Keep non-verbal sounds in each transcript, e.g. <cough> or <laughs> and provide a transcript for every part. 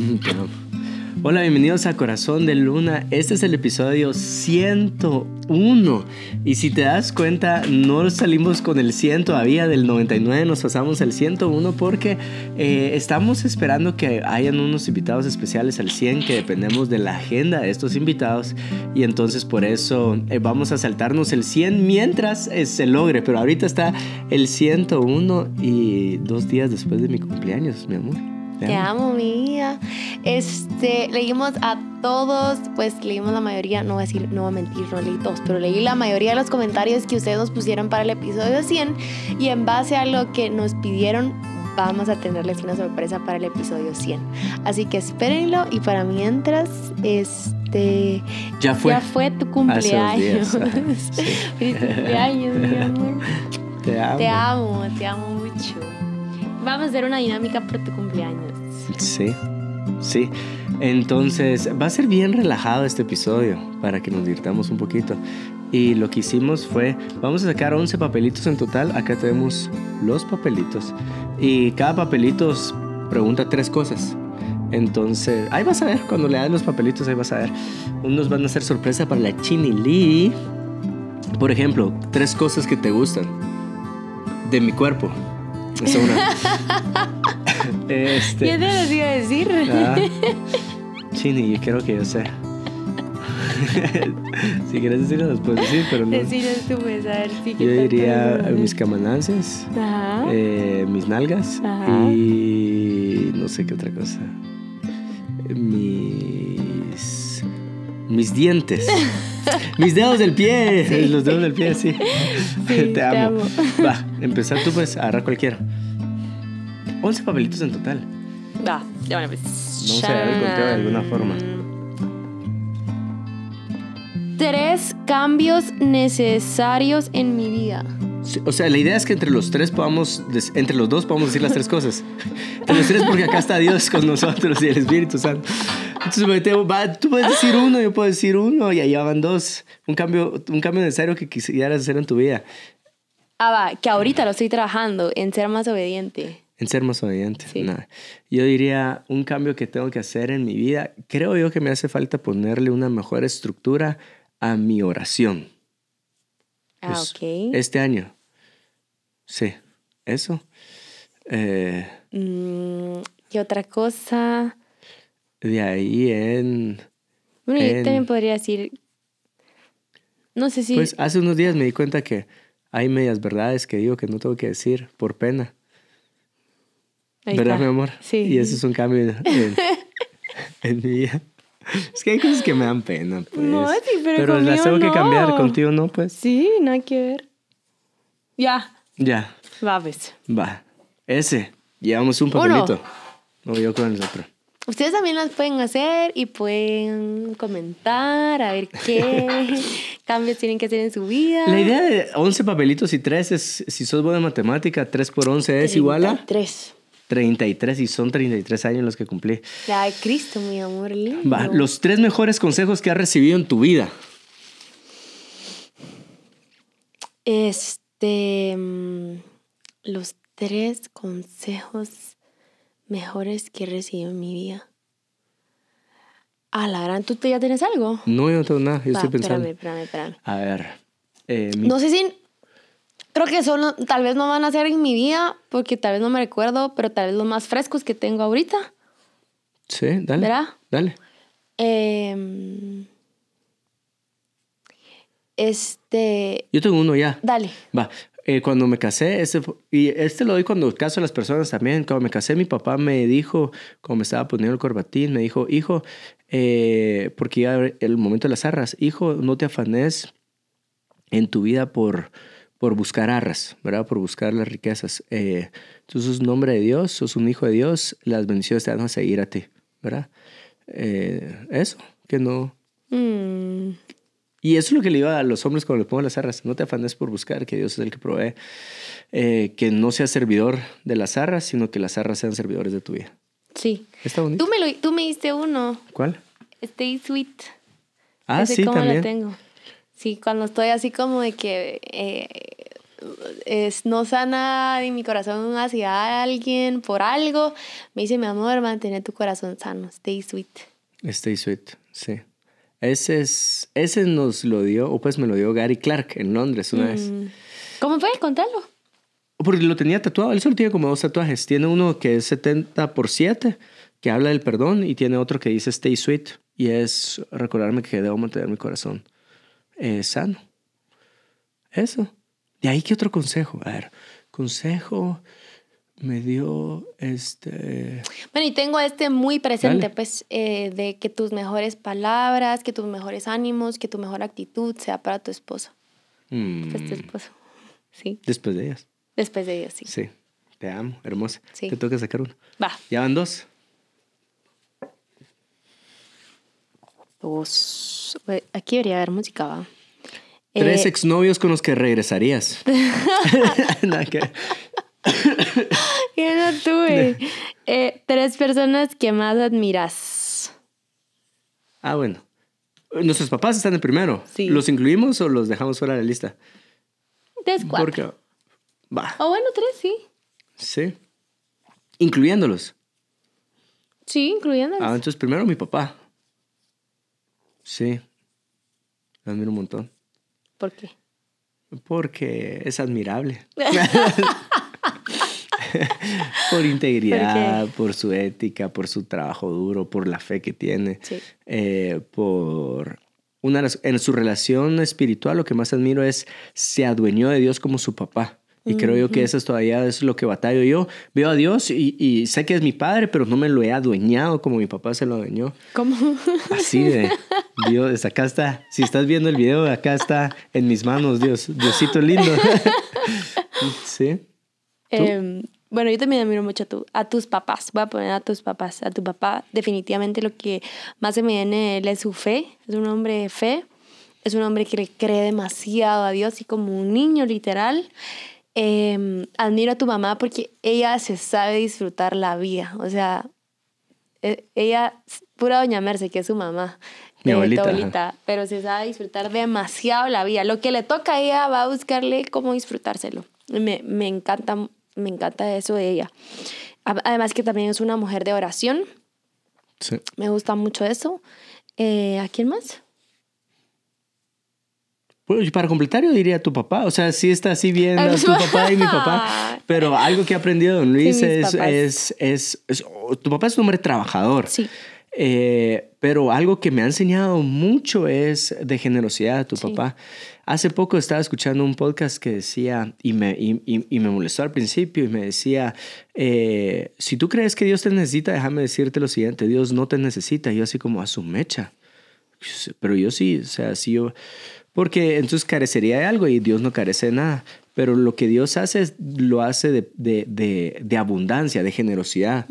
<laughs> Hola, bienvenidos a Corazón de Luna. Este es el episodio 101. Y si te das cuenta, no salimos con el 100 todavía, del 99 nos pasamos al 101 porque eh, estamos esperando que hayan unos invitados especiales al 100 que dependemos de la agenda de estos invitados. Y entonces por eso eh, vamos a saltarnos el 100 mientras eh, se logre. Pero ahorita está el 101 y dos días después de mi cumpleaños, mi amor. Te amo, mi vida. Este, leímos a todos, pues leímos la mayoría, no voy a decir, no voy a mentir, no leí todos, pero leí la mayoría de los comentarios que ustedes nos pusieron para el episodio 100 y en base a lo que nos pidieron vamos a tenerles una sorpresa para el episodio 100. Así que espérenlo y para mientras, este... Ya fue. Ya fue tu cumpleaños. <laughs> Sí. Feliz cumpleaños, mi amor. Te amo. Te amo, te amo mucho. Vamos a hacer una dinámica por tu cumpleaños. Sí, sí. Entonces, va a ser bien relajado este episodio para que nos divirtamos un poquito. Y lo que hicimos fue, vamos a sacar 11 papelitos en total. Acá tenemos los papelitos. Y cada papelito pregunta tres cosas. Entonces, ahí vas a ver, cuando le das los papelitos, ahí vas a ver. Unos van a ser sorpresa para la Chini Lee. Por ejemplo, tres cosas que te gustan de mi cuerpo. Es <laughs> una. este, ¿Qué te los iba a decir? Ah, <laughs> Chini, yo quiero que yo sé. <laughs> si quieres decirlo, los puedes decir, pero no. Deciros tú, pues, a ver si Yo diría mis camanances, eh, mis nalgas Ajá. y no sé qué otra cosa. Mis. Mis dientes. <laughs> mis dedos del pie. <laughs> Los dedos del pie, sí. <laughs> Sí, te, amo. amo. Va, empezar tú, pues, agarra cualquiera. 11 papelitos en total. Va, ya bueno, pues. Vamos a el conteo de alguna forma. Tres cambios necesarios en mi vida. O sea, la idea es que entre los tres podamos, entre los dos podamos decir las tres cosas. <laughs> Entre los tres porque acá está Dios con nosotros y el Espíritu Santo. Entonces, me tengo- va, tú puedes decir uno, yo puedo decir uno y allá van dos. Un cambio, un cambio necesario que quisieras hacer en tu vida. Ah, va, que ahorita lo estoy trabajando en ser más obediente. En ser más obediente. Sí. Yo diría un cambio que tengo que hacer en mi vida. Creo yo que me hace falta ponerle una mejor estructura a mi oración. Ah, Pues, ok. Este año. Sí, eso. Eh, Mm, y otra cosa. de ahí en... Bueno, yo también podría decir. No sé si. Pues hace unos días me di cuenta que hay medias verdades que digo que no tengo que decir por pena. Ahí ¿Verdad, está. mi amor? Sí. Y eso es un cambio en, en- <laughs> en mi vida. <laughs> Es que hay cosas que me dan pena, pues. No, sí, pero las conmigo tengo que no. cambiar, contigo no, pues. Sí, nada que ver. Ya, Ya, va, pues. va. Ese. Llevamos un papelito. No, yo con el otro. Ustedes también las pueden hacer y pueden comentar a ver qué <laughs> cambios tienen que hacer en su vida. La idea de 11 papelitos y 3 es, si sos buena en matemática, 3 por 11 es igual a Tres. 33 y son 33 años los que cumplí. De Cristo, mi amor lindo. Va, los tres mejores consejos que has recibido en tu vida. Este. mm, Los tres consejos mejores que he recibido en mi vida. Ah, la gran, ¿tú ya tienes algo? No, yo no tengo nada, yo Va, estoy pensando. Espérame, espérame, espérame. A ver. eh, mi- No sé si. Creo que son, tal vez no van a ser en mi vida, porque tal vez no me recuerdo, pero tal vez los más frescos que tengo ahorita. Sí, dale. ¿Verdad? Dale. Em, este. Yo tengo uno ya. Dale. Va. eh, cuando me casé, este y este lo doy cuando caso a las personas también. Cuando me casé, mi papá me dijo, como me estaba poniendo el corbatín, me dijo, hijo, eh, porque ya el momento de las arras, hijo, no te afanes en tu vida por, por buscar arras, ¿verdad? Por buscar las riquezas. Eh, tú sos un hombre de Dios, sos un hijo de Dios, las bendiciones te van a seguir a ti, ¿verdad? Eh, eso, que no, Mm, y eso es lo que le digo a los hombres cuando le pongo las arras. No te afanes por buscar que Dios es el que provee. Eh, que no seas servidor de las arras, sino que las arras sean servidores de tu vida. sí. Está bonito. Tú me, lo, tú me diste uno. ¿Cuál? Stay sweet. Ah, Ese sí, cómo lo también. tengo. Sí, cuando estoy así como de que eh, es, no sana ni mi corazón hacia alguien por algo, me dice, mi amor, mantén tu corazón sano, stay sweet. Stay sweet, sí. Ese, es, ese nos lo dio, o pues me lo dio Gary Clark en Londres una vez. Mm. ¿Cómo fue? Contalo. Porque lo tenía tatuado, él solo tiene como dos tatuajes. Tiene uno que es 70 por 7, que habla del perdón, y tiene otro que dice Stay Sweet, y es recordarme que debo mantener mi corazón eh, sano. Eso. ¿De ahí qué otro consejo? A ver, consejo me dio este... Bueno, y tengo este muy presente, pues, eh, de que tus mejores palabras, que tus mejores ánimos, que tu mejor actitud sea para tu esposo. Mm. Pues tu esposo. <laughs> Sí. Después de ellas. Después de ellas, sí. Sí. Te amo, hermosa. Sí. Te toca sacar uno. Va. Ya van dos. Dos. Aquí debería haber música, va. Tres Eh, exnovios con los que regresarías. Yo <laughs> no tuve. Eh, tres personas que más admiras. Ah, bueno. Nuestros papás están en primero. Sí. ¿Los incluimos o los dejamos fuera de la lista? Tres, cuatro. Porque... Va. O bueno, tres, sí. Sí. Incluyéndolos. Sí, incluyéndolos. Ah, entonces primero mi papá. Sí. Lo admiro un montón. ¿Por qué? Porque es admirable. <laughs> <laughs> por integridad, por su ética, por su trabajo duro, por la fe que tiene, Sí. eh, por una en su relación espiritual lo que más admiro es se adueñó de Dios como su papá. Y creo yo que eso es todavía es lo que batallo yo. Veo a Dios y, y sé que es mi padre, pero no me lo he adueñado como mi papá se lo adueñó. ¿Cómo? Así de Dios, acá está. Si estás viendo el video, acá está en mis manos, Dios. Diosito lindo. <laughs> sí. Em, bueno, yo también admiro mucho a, tu, a tus papás. Voy a poner a tus papás. A tu papá, definitivamente lo que más se me viene él es su fe. Es un hombre de fe. Es un hombre que le cree demasiado a Dios y como un niño, literal. Em, admiro a tu mamá porque ella se sabe disfrutar la vida. O sea, e- ella, pura doña Merce, que es su mamá. Mi eh, tu abuelita, ajá. abuelita, pero se sabe disfrutar demasiado la vida. Lo que le toca a ella va a buscarle cómo disfrutárselo. Me, me encanta, me encanta eso de ella. Además que también es una mujer de oración. sí. Me gusta mucho eso. Eh, ¿A quién más? Bueno, para completar, yo diría tu papá. O sea, sí está así bien tu <laughs> papá y mi papá. Pero algo que he aprendido de don Luis Sí, es, es, es, es- oh, Tu papá es un hombre trabajador. Sí. Eh, pero algo que me ha enseñado mucho es de generosidad tu Sí. papá. Hace poco estaba escuchando un podcast que decía, y me, y, y- y me molestó al principio, y me decía, eh, si tú crees que Dios te necesita, déjame decirte lo siguiente, Dios no te necesita. Y yo así como a su mecha. Pero yo sí, o sea, sí yo... Porque entonces carecería de algo y Dios no carece de nada. Pero lo que Dios hace, es- lo hace de, de, de, de abundancia, de generosidad,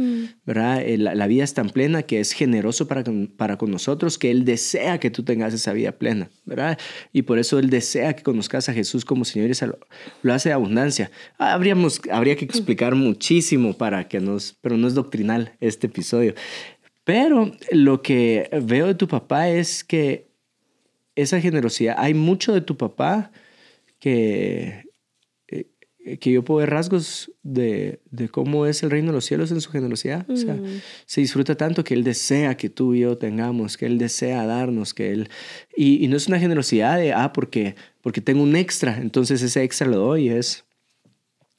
¿verdad? Eh, La, la vida es tan plena que es generoso para con, para con nosotros, que Él desea que tú tengas esa vida plena, ¿verdad? Y por eso Él desea que conozcas a Jesús como Señor y Salvador. Lo hace de abundancia. Habríamos, habría que explicar muchísimo para que nos... Pero no es doctrinal este episodio. Pero lo que veo de tu papá es que esa generosidad, hay mucho de tu papá que, eh, que yo puedo ver rasgos de, de cómo es el reino de los cielos en su generosidad. O sea, se disfruta tanto que él desea que tú y yo tengamos, que él desea darnos, que él... Y, y no es una generosidad de, ah, porque, porque tengo un extra, entonces ese extra lo doy. Es,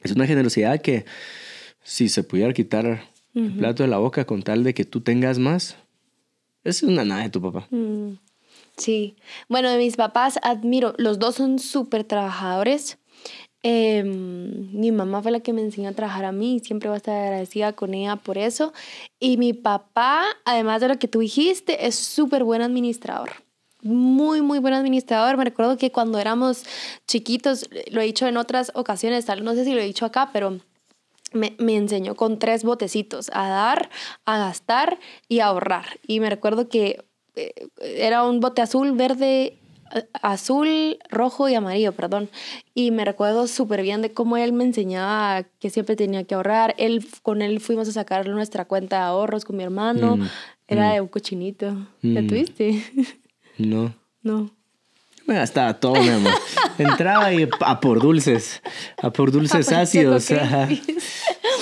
es una generosidad que si se pudiera quitar el plato de la boca con tal de que tú tengas más, es una nada de tu papá. Mm, Sí. Bueno, de mis papás admiro, los dos son súper trabajadores. Em, mi mamá fue la que me enseñó a trabajar a mí y siempre voy a estar agradecida con ella por eso. Y mi papá, además de lo que tú dijiste, es súper buen administrador. Muy, muy buen administrador. Me recuerdo que cuando éramos chiquitos, lo he dicho en otras ocasiones, tal, no sé si lo he dicho acá, pero me, me enseñó con tres botecitos, a dar, a gastar y a ahorrar. Y me recuerdo que era un bote azul, verde, eh, azul, rojo y amarillo, perdón. Y me recuerdo súper bien de cómo él me enseñaba que siempre tenía que ahorrar. Él, con él fuimos a sacar nuestra cuenta de ahorros con mi hermano. Mm, Era mm. de un cochinito. ¿La Mm. tuviste? No. no. Me gastaba todo, mi amor. Entraba y a por dulces. A por dulces A por ácidos. <laughs>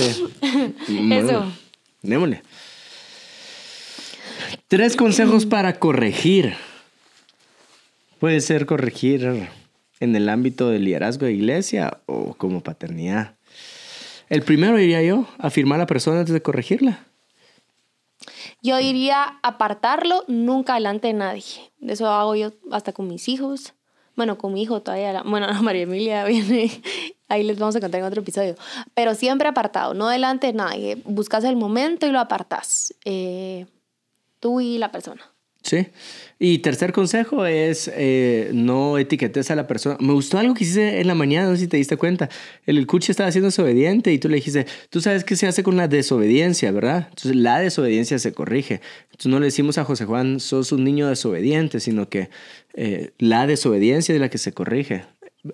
Eso. Démosle. Tres consejos para corregir. Puede ser corregir en el ámbito del liderazgo de iglesia o como paternidad. El primero diría yo, afirmar a la persona antes de corregirla. Yo diría apartarlo nunca delante de nadie. Eso hago yo hasta con mis hijos. Bueno, con mi hijo todavía. Bueno, <laughs> María Emilia viene. Ahí les vamos a contar en otro episodio. Pero siempre apartado, no delante de nadie. Buscas el momento y lo apartas. Eh, tú y la persona. Sí. Y tercer consejo es eh, no etiquetes a la persona. Me gustó algo que hiciste en la mañana, no sé si te diste cuenta. El cuchi estaba haciendo desobediente y tú le dijiste, tú sabes qué se hace con la desobediencia, ¿verdad? Entonces la desobediencia se corrige. Entonces no le decimos a José Juan, sos un niño desobediente, sino que eh, la desobediencia es la que se corrige.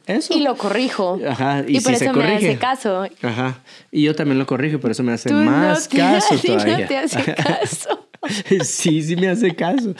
Eso. Y lo corrijo. Ajá, y, Y, por si se eso me corrige. hace caso. Ajá. Y yo también lo corrijo, por eso me hace Tú más no te- <laughs> caso sí, no todavía. te hace <laughs> caso. <laughs> sí, sí me hace caso.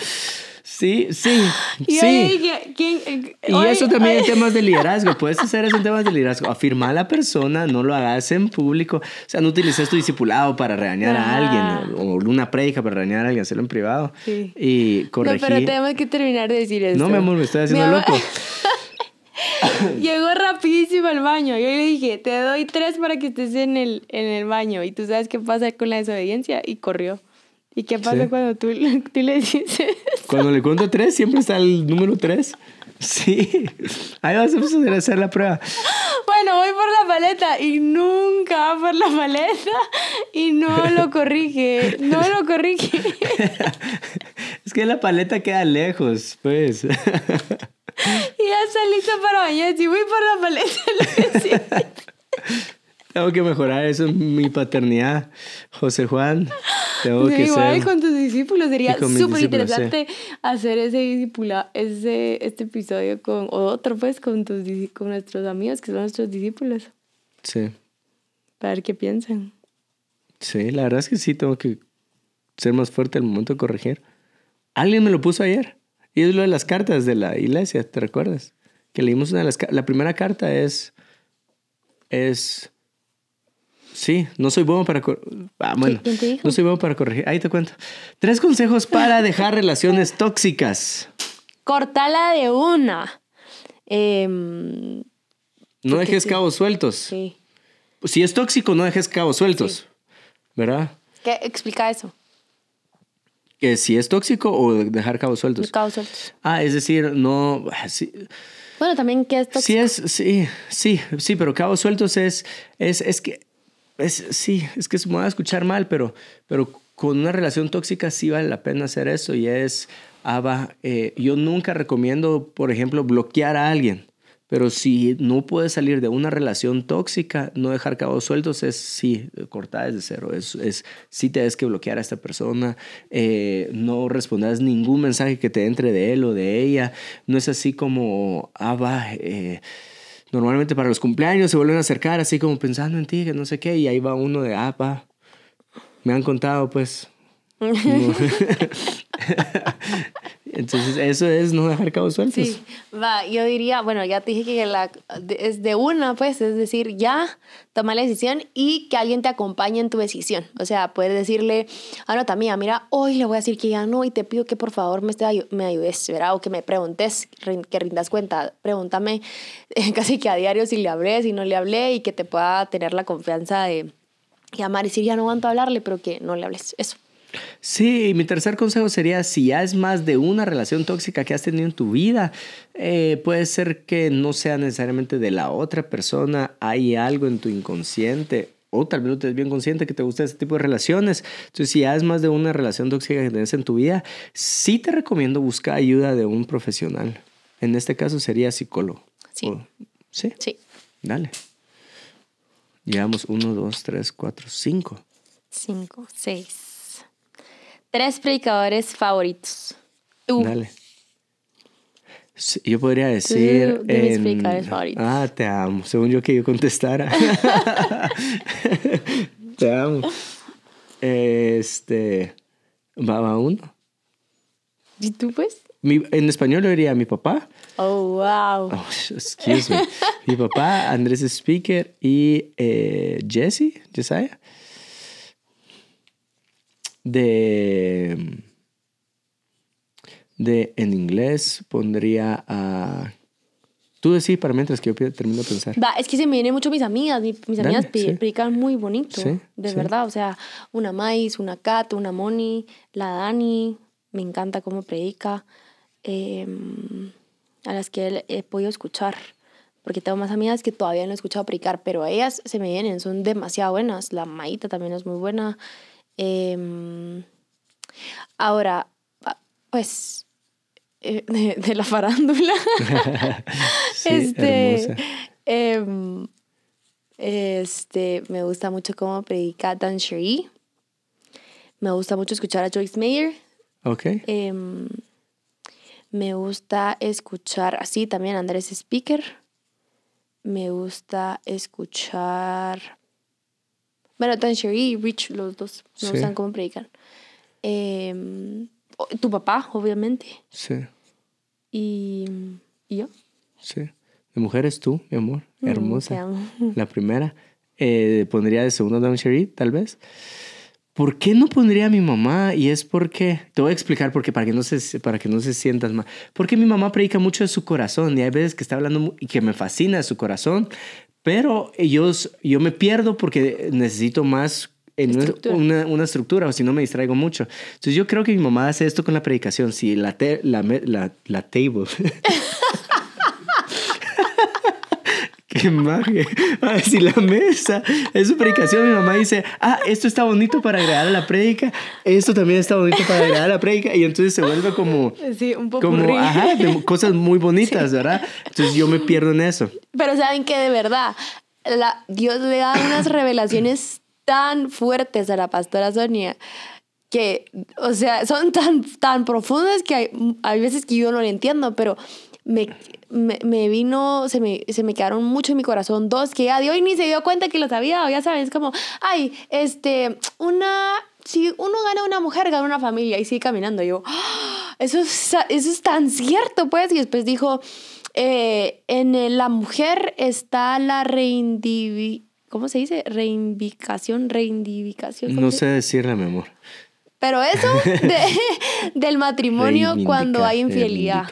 Sí, sí, Y sí. yo dije, ¿quién- Y hoy- eso también en hoy- temas de liderazgo. <laughs> Puedes hacer eso en temas de liderazgo. Afirmar a la persona, no lo hagas en público. O sea, no utilices tu discipulado para regañar a alguien o, o una prédica para regañar a alguien, hacerlo en privado. Sí. Y No, corregir. pero tenemos que terminar de decir esto. No, mi amor, me estoy haciendo loco. <laughs> Llegó rapidísimo al baño. Yo le dije, te doy tres para que estés en el, en el baño. Y tú sabes qué pasa con la desobediencia. Y corrió. ¿Y qué pasa Sí. cuando tú, tú le dices? Cuando le cuento tres, siempre está el número tres. Sí. Ahí vas a hacer la prueba. Bueno, voy por la paleta y nunca va por la paleta y no lo corrige, no lo corrige. Es que la paleta queda lejos, pues. Y ya está listo para bañar. Si voy por la paleta, le decía. Tengo que mejorar eso en mi paternidad, José Juan. Tengo que igual ser. con tus discípulos sería súper interesante hacer ese discipula, ese este episodio con o otro pues con tus con nuestros amigos que son nuestros discípulos Sí, para ver qué piensan. sí, la verdad es que sí tengo que ser más fuerte al momento de corregir. Alguien me lo puso ayer. Y es lo de las cartas de la iglesia, ¿te recuerdas? Que leímos una de las La primera carta es. Es. Sí, no soy bueno para. cor- Ah, bueno. ¿Quién te dijo? No soy bueno para corregir. Ahí te cuento. Tres consejos para <laughs> dejar relaciones tóxicas. Cortala de una. Em, No dejes sí. cabos sueltos. sí. Si es tóxico, no dejes cabos sueltos. ¿Verdad? ¿Qué explica eso? Que si es tóxico o dejar cabos sueltos. Cabos sueltos. Ah, es decir, no. ah, Sí, Bueno, también que esto sí es, sí, sí, sí, pero cabos sueltos es, es, es que, es, sí, es que se me va a escuchar mal, pero, pero con una relación tóxica sí vale la pena hacer eso y es, Ava, eh, yo nunca recomiendo, por ejemplo, bloquear a alguien. Pero si no puedes salir de una relación tóxica, no dejar cabos sueltos es sí, cortar desde cero. Es, es sí tienes que bloquear a esta persona, eh, no respondas ningún mensaje que te entre de él o de ella. No es así como, ah, va, eh, normalmente para los cumpleaños se vuelven a acercar así como pensando en ti, que no sé qué, y ahí va uno de, ah, va, me han contado, pues. <laughs> <laughs> <laughs> No. Entonces, eso es no dejar cabos sueltos. Sí, va, yo diría, bueno, ya te dije que la, es de una, pues, es decir, ya toma la decisión y que alguien te acompañe en tu decisión. O sea, puedes decirle, ah, no, mía, mira, hoy le voy a decir que ya no y te pido que por favor me, esté me ayudes, ¿verdad? O que me preguntes, que rindas cuenta. Pregúntame <laughs> casi que a diario si le hablé, si no le hablé y que te pueda tener la confianza de llamar y decir, ya no aguanto hablarle, pero que no le hables. Eso. Sí, mi tercer consejo sería, si ya es más de una relación tóxica que has tenido en tu vida, eh, puede ser que no sea necesariamente de la otra persona, hay algo en tu inconsciente, o tal vez no te es bien consciente que te gusta ese tipo de relaciones. Entonces, si ya es más de una relación tóxica que tienes en tu vida, sí te recomiendo buscar ayuda de un profesional. En este caso sería psicólogo. Sí. O- sí, Sí. dale. Llevamos uno, dos, tres, cuatro, cinco. Cinco, seis. Tres predicadores favoritos. Tú. Dale. Yo podría decir. de mis en- predicadores favoritos. Ah, te amo. Según yo que yo contestara. <laughs> te amo. Este. Va, va uno. ¿Y tú, pues? Mi- en español yo diría mi papá. Oh, wow. Oh, excuse me. mi papá, Andrés Speaker y eh, Jesse, Jesiah. De, de en inglés pondría a... Tú decís para mientras que yo termino de pensar. Va, es que se me vienen mucho mis amigas. mi- Mis Dale, amigas sí. predican muy bonito. Sí, de sí. verdad. O sea, una Mais, una Kat, una Moni, la Dani. Me encanta cómo predica. eh, a las que he, he podido escuchar. Porque tengo más amigas que todavía no he escuchado predicar. Pero a ellas se me vienen. Son demasiado buenas. La Maita también es muy buena. Em, ahora, ah, pues. eh, <laughs> de, de la farándula. <laughs> Sí, este, em, este, me gusta mucho cómo predica Dan Cherie. Me gusta mucho escuchar a Joyce Mayer. Ok. Em, me gusta escuchar, así también Andrés Speaker. Me gusta escuchar. Bueno, Dan Cherie y Rich, los dos. Me Sí. gustan cómo predican. Em, o- tu papá, obviamente. Sí, Y, y yo. sí. De mujeres tú, mi amor. Mm, te Hermosa. amo. <laughs> La primera. Eh, pondría de segunda Down Sherry, tal vez. ¿Por qué no pondría a mi mamá? Y es porque, te voy a explicar porque para que no se, para que no se sientas mal. Porque mi mamá predica mucho de su corazón y hay veces que está hablando y que me fascina de su corazón, pero ellos, yo me pierdo porque necesito más en una- Estructura. Una, una estructura o si no me distraigo mucho. Entonces yo creo que mi mamá hace esto con la predicación. Si la, te- la, me- la, la table. <laughs> <laughs> Ah, si la mesa. Es su predicación, mi mamá dice, ah, esto está bonito para agregar a la prédica, esto también está bonito para agregar a la prédica, y entonces se vuelve como, Sí, un poco como ajá, de <laughs> cosas muy bonitas, ¿verdad? Entonces yo me pierdo en eso. Pero saben que de verdad, la, Dios le da unas revelaciones tan fuertes a la pastora Sonia que, o sea, son tan, tan profundas que hay, hay veces que yo no lo entiendo, pero me, me, me vino, se me, se me quedaron mucho en mi corazón dos que ya de hoy ni se dio cuenta que lo sabía, o ya sabes, como, ay, este, una, si uno gana una mujer, gana una familia y sigue caminando. Y yo, "Ah, eso es, eso es tan cierto, pues, y después dijo, eh, en el- la mujer está la reindivi... ¿Cómo se dice? Reivindicación, reivindicación. ¿cómo No sé decirle, mi amor. Pero eso de- <laughs> del matrimonio cuando hay infidelidad.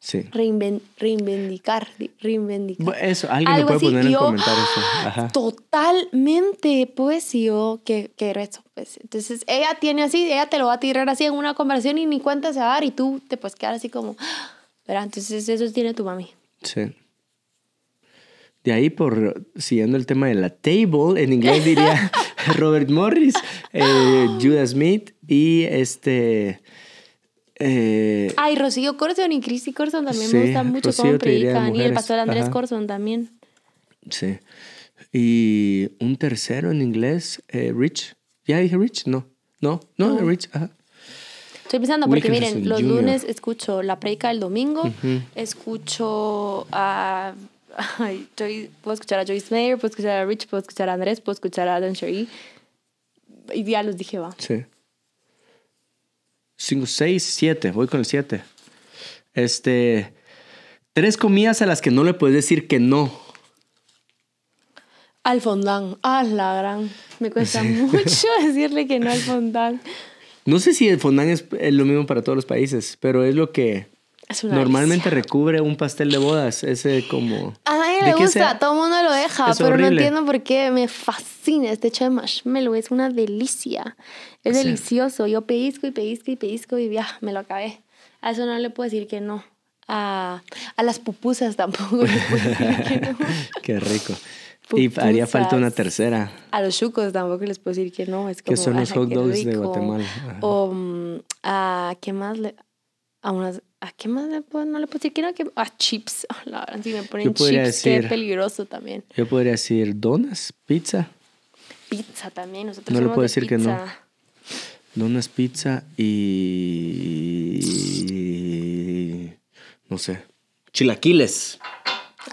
Sí. Reinven- reivindicar, reivindicar. Eso, alguien Algo lo puede así, poner en yo- comentarios. Ajá. Totalmente, pues yo que quiero eso. Pues. Entonces ella tiene así, ella te lo va a tirar así en una conversación y ni cuenta se va a dar y tú te puedes quedar así como, ¿verdad? Entonces eso tiene tu mami. Sí. De ahí, por siguiendo el tema de la table, en inglés diría <laughs> <laughs> Robert Morris, eh, Judas Smith y este. Eh, Ay, Rocío Corson y Christy Corson también Sí, me gustan mucho Rocío cómo predican. Y el mujeres, pastor Andrés ajá. Corson también. sí. Y un tercero en inglés, eh, Rich. ¿Ya dije Rich? No. No, no. Rich. Ajá. Estoy pensando porque Wilkinson miren, los Jr.. lunes escucho la predica del domingo, escucho a... <laughs> ay, puedo escuchar a Joyce Mayer, puedo escuchar a Rich, puedo escuchar a Andrés, puedo escuchar a Dan Sherry. Y ya los dije, va. Sí. Cinco, seis, siete. Voy con el siete. Este. Tres comidas a las que no le puedes decir que no. Al fondant, a la gran. Me cuesta <laughs> mucho <laughs> decirle que no al fondant. No sé si el fondant es lo mismo para todos los países, pero es lo que normalmente delicia. recubre un pastel de bodas. Ese como... A nadie ¿De le gusta, sea? todo el mundo Es pero no entiendo por qué me fascina este hecho de marshmallow, es una delicia, es Sí. delicioso, yo pellizco y pellizco y pellizco y ya, me lo acabé. A eso no le puedo decir que no. A, a las pupusas tampoco le puedo decir que <laughs> no. Qué rico. Y haría falta una tercera. A los chucos tampoco les puedo decir que no. Es como, Que son los "Ay, hot dogs de rico". Guatemala. Ajá. O mm, a qué más le a unas a qué más le puedo, no le puedo decir que no que a chips. <laughs> Ah, La verdad, si me ponen chips, qué peligroso también. Yo podría decir donas, pizza. Pizza también, nosotros No le somos puedo de decir que no. pizza. Donas, pizza y... No sé. Chilaquiles.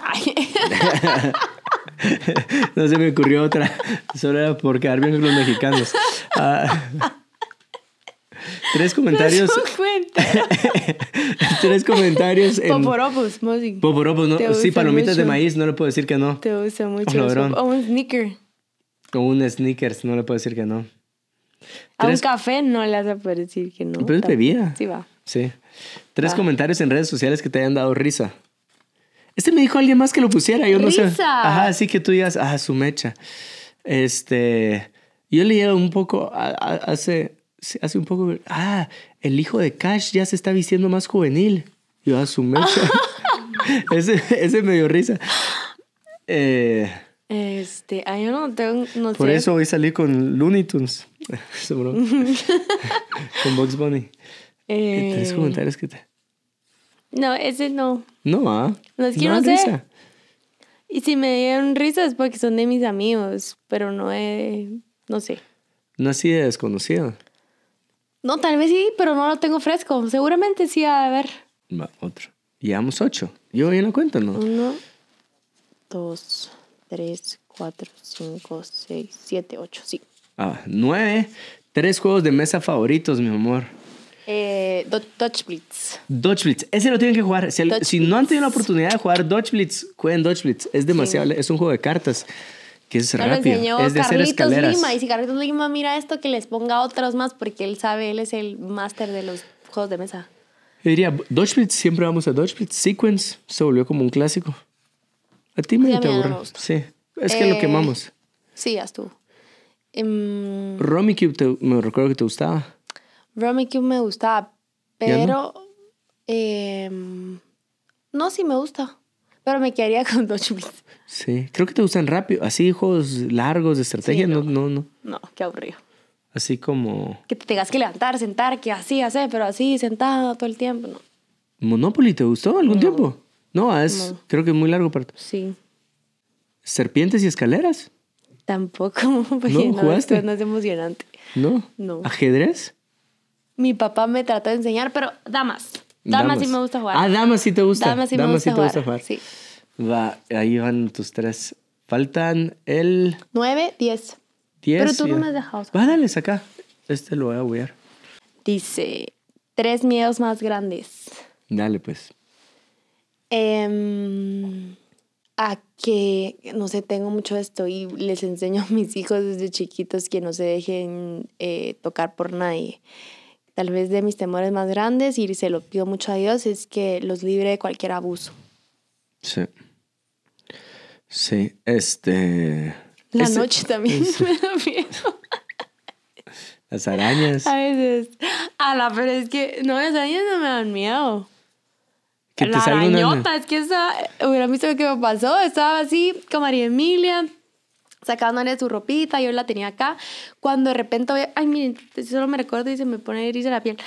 Ay, <laughs> No se me ocurrió otra. Solo era por quedar bien con los mexicanos. Ah, <laughs> Tres comentarios. cuenta. <laughs> tres comentarios en. Poporopos, Mosi. Poporopos, ¿no? Sí, palomitas de maíz, no le puedo decir que no. Te gusta mucho. O un sneaker. O un sneakers, no le puedo decir que no. A un café no le vas a poder decir que no. Pero es bebida. Sí, va. Sí. Tres Va. comentarios en redes sociales que te hayan dado risa. Este me dijo alguien más que lo pusiera, yo no sé. Risa. Ajá, así que tú digas, ah, su mecha. Este, yo leía un poco, hace, hace un poco, ah, el hijo de Cash ya se está vistiendo más juvenil. Yo, ah, su mecha. <laughs> ese, ese me dio risa. Eh, Este, ay, yo no tengo, no por sé. eso hoy salí con Looney Tunes. <laughs> <laughs> Con Bugs Bunny. Eh, Tres comentarios que te... no, ese no. No, ah. No, es que no sé. risa. Y si me dieron risa es porque son de mis amigos, pero no he, no sé. No así de desconocido. No, tal vez sí, pero no lo tengo fresco. Seguramente sí a ver. Va, otro. Llevamos ocho. Yo bien la cuenta, ¿no? Uno, dos, tres, cuatro, cinco, seis, siete, ocho, sí. Ah, nueve. Tres juegos de mesa favoritos, mi amor. Eh, Do- Dodge Blitz. Dodge Blitz. Ese lo tienen que jugar. Si, el- Dodge si no han tenido la oportunidad de jugar Dodge Blitz, jueguen Dodge Blitz. Es demasiado. Es un juego de cartas que es lo rápido. enseñó Es de hacer Carlitos escaleras. Lima. Y si Carlitos Lima mira esto, que les ponga otros más porque él sabe, él es el máster de los juegos de mesa. Yo diría, Dodge Blitz, siempre vamos a Dodge Blitz. Sequence se volvió como un clásico. A ti me Sí, te no aburre. Sí. Es que lo Eh, quemamos. Sí, ya estuvo. Em, Romy Cube, te- me recuerdo que te gustaba. Rummy Cube me gustaba, ¿Ya pero. em, no, sí me gusta. Pero me quedaría con Dodge Blitz. Sí. Creo que te gustan rápido. Así, juegos largos de estrategia. Sí, no, no. no, no. Qué aburrido. Así como. Que te tengas que levantar, sentar, que así, así, pero así, sentado todo el tiempo. No. ¿Monopoly te gustó algún No. tiempo? No, es, No. creo que es muy largo para Sí. ¿Serpientes y escaleras? Tampoco. <laughs> porque ¿No? ¿Jugaste? no es emocionante. No. No. ¿Ajedrez? Mi papá me trató de enseñar, pero damas. Damas, sí me gusta jugar. Ah, damas sí te gusta. Damas sí me gusta, te jugar. gusta jugar. Sí. Va, ahí van tus tres. Faltan el 9, 10. 10. Pero tú y- no me has dejado. Va, dale, saca. Este lo voy a ver. Dice, tres miedos más grandes. Dale, pues. Em, a que, no sé, tengo mucho esto y les enseño a mis hijos desde chiquitos que no se dejen eh, tocar por nadie. Tal vez de mis temores más grandes, y se lo pido mucho a Dios, es que los libre de cualquier abuso. Sí. Sí, este. La este- noche también <laughs> me da miedo. Las arañas. A veces. A la, pero es que, no, las arañas no me dan miedo. Que la salga una- arañota, es que esa, hubieran visto lo que me pasó. Estaba así con María Emilia, sacándole su ropita, yo la tenía acá. Cuando de repente, ay, miren, solo me recuerdo y se me pone eriza la piel.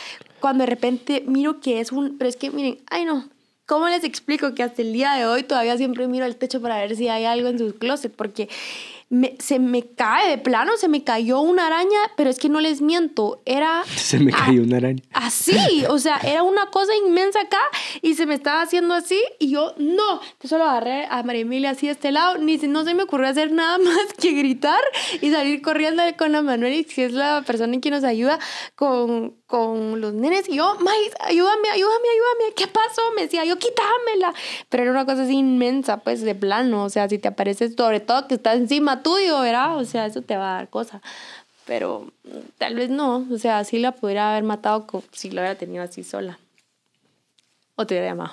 Cuando de repente miro que es un, pero es que miren, ay no, ¿cómo les explico que hasta el día de hoy todavía siempre miro el techo para ver si hay algo en su closet? Porque me- se me cae de plano, se me cayó una araña, pero es que no les miento, era <laughs> Se me cayó una araña. así, o sea, era una cosa inmensa acá y se me estaba haciendo así y yo no, yo solo agarré a María Emilia así de este lado, ni se- no se me ocurrió hacer nada <laughs> más que gritar y salir corriendo con la Manuel, que es la persona que nos ayuda con, con los nenes y yo, Maíz, ayúdame, ayúdame, ayúdame, ¿qué pasó? Me decía yo, quítamela, pero era una cosa así inmensa, pues de plano, o sea, si te apareces sobre todo que está encima tuyo, ¿verdad? O sea, eso te va a dar cosa pero tal vez no, o sea, sí la pudiera haber matado co- si lo hubiera tenido así sola. O te hubiera llamado.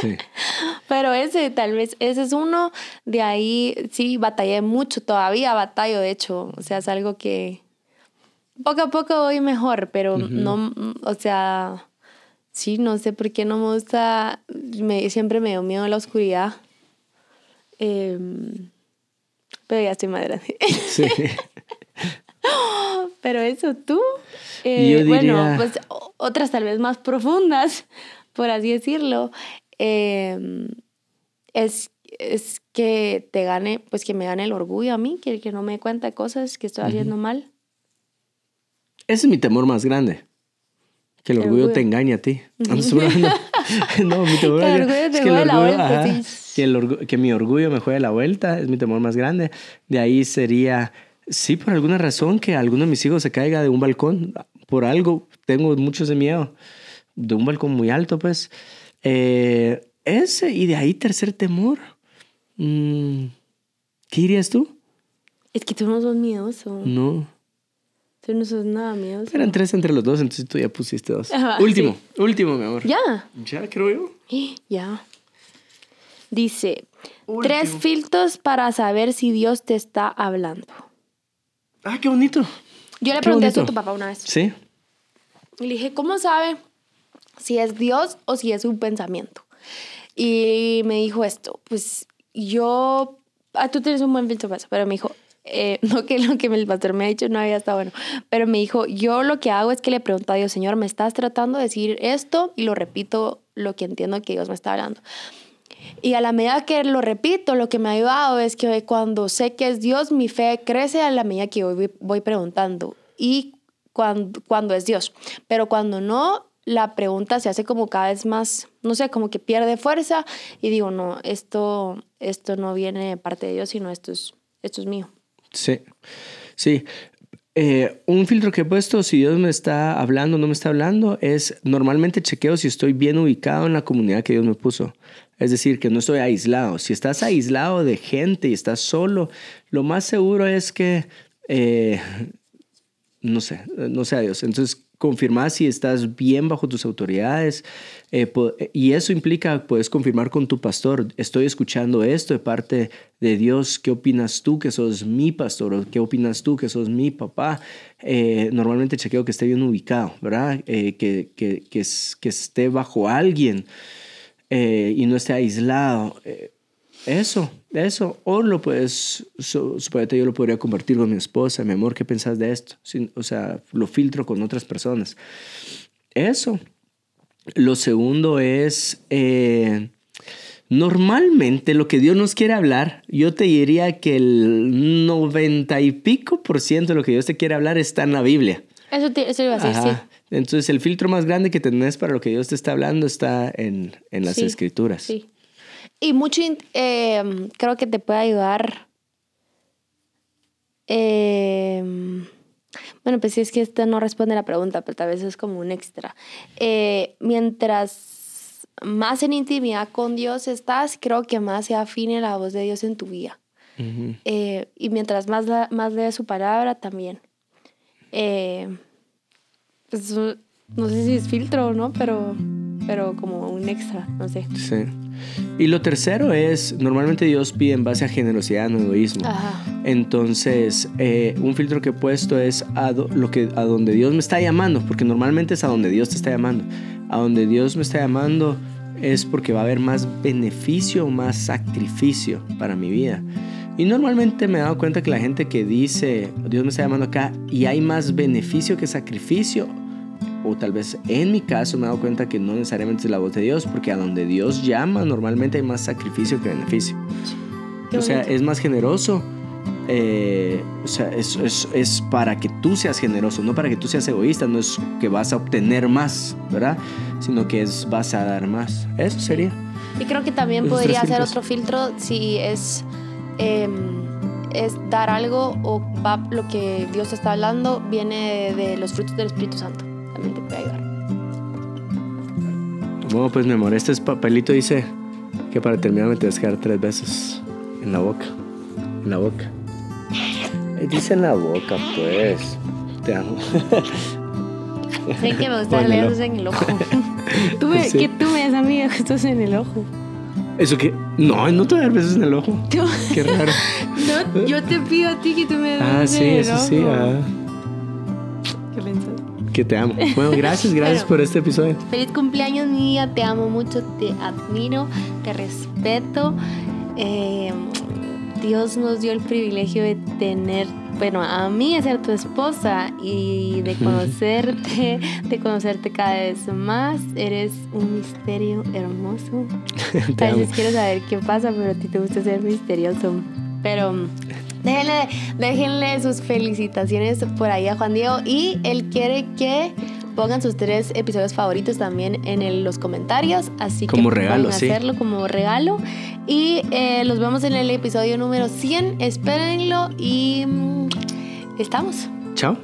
Sí. <laughs> Pero ese, tal vez, ese es uno. De ahí sí batallé mucho, todavía batallo, de hecho. O sea, es algo que poco a poco voy mejor, pero no, mm, o sea, sí, no sé por qué no me gusta, me, siempre me dio miedo la oscuridad. Em, pero ya estoy más grande. <laughs> Sí. Pero eso, tú. Eh, Yo diría- Bueno, pues otras tal vez más profundas, por así decirlo. eh, es, es que te gane, pues que me gane el orgullo a mí, que, que no me cuenta cosas que estoy haciendo mal. Ese es mi temor más grande. Que el El orgullo orgullo. te engañe a ti. <laughs> Estoy bromando. <laughs> no, mi temor el orgullo te es que, el juegue la orgullo- vuelta, ajá, sí. que, el orgu- que mi orgullo me juegue la vuelta es mi temor más grande. De ahí sería, sí, por alguna razón, que alguno de mis hijos se caiga de un balcón. por algo tengo mucho ese miedo. De un balcón muy alto, pues. Eh, ese, y de ahí tercer temor. Mm, ¿Qué dirías tú? Es que tú no sos miedoso. No. Tú no sos nada miedoso. Eran tres entre los dos, entonces tú ya pusiste dos. Ajá, último, último, mi amor. Ya. Ya, creo yo. <gasps> Ya. Dice, Último. tres filtros para saber si Dios te está hablando. Ah, qué bonito. Yo le Qué pregunté esto a bonito. tu papá una vez. Sí. Y le dije, ¿cómo sabe si es Dios o si es un pensamiento? Y me dijo esto, pues yo, ah, tú tienes un buen filtro para eso, pero me dijo, eh, <laughs> no que lo que el pastor me ha dicho no había estado bueno, pero me dijo, yo lo que hago es que le pregunto a Dios, Señor, ¿me estás tratando de decir esto? Y lo repito lo que entiendo que Dios me está hablando. Y a la medida que lo repito, lo que me ha ayudado es que cuando sé que es Dios, mi fe crece a la medida que voy, voy preguntando. Y cuando, cuando es Dios. Pero cuando no, la pregunta se hace como cada vez más, no sé, como que pierde fuerza y digo, no, esto, esto no viene de parte de Dios, sino esto es, esto es mío. Sí, sí. Eh, un filtro que he puesto, si Dios me está hablando o no me está hablando, es normalmente chequeo si estoy bien ubicado en la comunidad que Dios me puso. Es decir, que no estoy aislado. Si estás aislado de gente y estás solo, lo más seguro es que, eh, no sé, no sea Dios. Entonces, confirmar si estás bien bajo tus autoridades. eh, y eso implica, puedes confirmar con tu pastor, estoy escuchando esto de parte de Dios, ¿qué opinas tú que sos mi pastor? ¿O qué opinas tú que sos mi papá? Eh, normalmente chequeo que esté bien ubicado, ¿verdad? Eh, que, que, que, que esté bajo alguien eh, y no esté aislado. Eso, eso. O lo puedes, su- suponete yo lo podría compartir con mi esposa, mi amor, ¿qué pensás de esto? Sin- o sea, lo filtro con otras personas. Eso. Lo segundo es, eh, normalmente lo que Dios nos quiere hablar, yo te diría que el noventa y pico por ciento de lo que Dios te quiere hablar está en la Biblia. Eso, te, eso iba a decir, Ajá. Entonces el filtro más grande que tenés para lo que Dios te está hablando está en, en las Sí, escrituras. sí. Y mucho, eh, creo que te puede ayudar. eh, bueno, pues sí, es que esta no responde a la pregunta, pero tal vez es como un extra. Eh, mientras más en intimidad con Dios estás, creo que más se afine la voz de Dios en tu vida. Eh, y mientras más, la- más lees su palabra, también. Eh, pues, no sé si es filtro o no, pero, pero como un extra, no sé. Sí. Y lo tercero es, normalmente Dios pide en base a generosidad, no egoísmo. Ajá. Entonces, eh, un filtro que he puesto es a, do- lo que, a donde Dios me está llamando, porque normalmente es a donde Dios te está llamando. A donde Dios me está llamando es porque va a haber más beneficio, más sacrificio para mi vida. Y normalmente me he dado cuenta que la gente que dice, Dios me está llamando acá y hay más beneficio que sacrificio, o tal vez en mi caso me he dado cuenta que no necesariamente es la voz de Dios, porque a donde Dios llama normalmente hay más sacrificio que beneficio. Qué o sea, bonito. es más generoso. eh, o sea, es, es, es para que tú seas generoso, no para que tú seas egoísta, no es que vas a obtener más, ¿verdad? Sino que es vas a dar más. Eso sería. Y creo que también Esos podría filtros. otro filtro si es, em, es dar algo o va, lo que Dios está hablando viene de, de los frutos del Espíritu Santo. También te puede ayudar. Bueno, pues mi amor, este es papelito dice que para terminar me tienes que dar tres besos en la boca. En la boca. Dice en la boca, pues. Te amo. Sé que me gusta leer ojo. en el ojo. <laughs> tú me, Sí. Que tú me das a mí estos en el ojo. Eso que. No, no te voy a dar besos en el ojo. Tú- Qué raro. <laughs> no, yo te pido a ti que tú me des Ah, besos sí, en el eso sí. ojo. ah, ¿Qué pensás? Que te amo. Bueno, gracias, gracias Bueno. por este episodio. Feliz cumpleaños, mi vida. Te amo mucho, te admiro, te respeto. Eh, Dios nos dio el privilegio de tener, bueno, a mí de ser tu esposa y de conocerte, de conocerte cada vez más. Eres un misterio hermoso. <laughs> A veces quiero saber qué pasa, pero a ti te gusta ser misterioso. Pero déjenle, déjenle sus felicitaciones por ahí a Juan Diego y él quiere que pongan sus tres episodios favoritos también en el- los comentarios, así Como que regalo, pueden sí. hacerlo como regalo. Y eh, los vemos en el episodio número 100, espérenlo y mm, estamos. Chao.